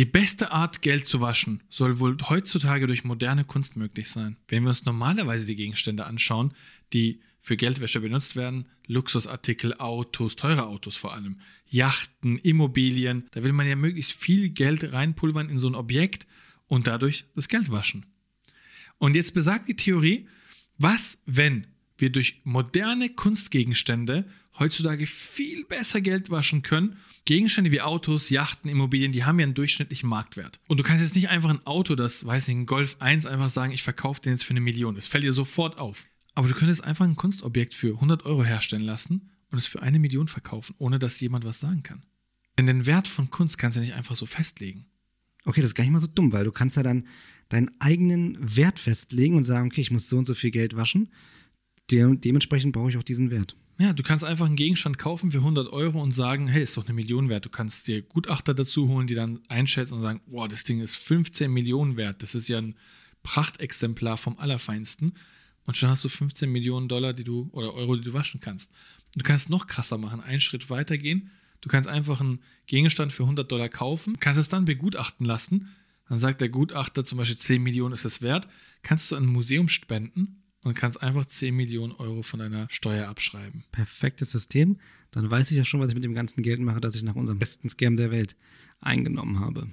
Die beste Art, Geld zu waschen, soll wohl heutzutage durch moderne Kunst möglich sein. Wenn wir uns normalerweise die Gegenstände anschauen, die für Geldwäsche benutzt werden, Luxusartikel, Autos, teure Autos vor allem, Yachten, Immobilien, da will man ja möglichst viel Geld reinpulvern in so ein Objekt und dadurch das Geld waschen. Und jetzt besagt die Theorie, was, wenn wir durch moderne Kunstgegenstände heutzutage viel besser Geld waschen können. Gegenstände wie Autos, Yachten, Immobilien, die haben ja einen durchschnittlichen Marktwert. Und du kannst jetzt nicht einfach ein Auto, das, weiß nicht, ein Golf 1 einfach sagen, ich verkaufe den jetzt für eine Million. Das fällt dir sofort auf. Aber du könntest einfach ein Kunstobjekt für 100 Euro herstellen lassen und es für eine Million verkaufen, ohne dass jemand was sagen kann. Denn den Wert von Kunst kannst du nicht einfach so festlegen. Okay, das ist gar nicht mal so dumm, weil du kannst ja dann deinen eigenen Wert festlegen und sagen, okay, ich muss so und so viel Geld waschen. De dementsprechend brauche ich auch diesen Wert. Ja, du kannst einfach einen Gegenstand kaufen für 100 Euro und sagen, hey, ist doch eine Million wert. Du kannst dir Gutachter dazu holen, die dann einschätzen und sagen, boah, das Ding ist 15 Millionen wert. Das ist ja ein Prachtexemplar vom Allerfeinsten. Und schon hast du 15 Millionen Dollar, die du oder Euro, die du waschen kannst. Du kannst noch krasser machen, einen Schritt weiter gehen. Du kannst einfach einen Gegenstand für 100 Dollar kaufen, kannst es dann begutachten lassen. Dann sagt der Gutachter zum Beispiel 10 Millionen ist es wert. Kannst du es an ein Museum spenden und kannst einfach 10 Millionen Euro von deiner Steuer abschreiben. Perfektes System. Dann weiß ich ja schon, was ich mit dem ganzen Geld mache, das ich nach unserem besten Scam der Welt eingenommen habe.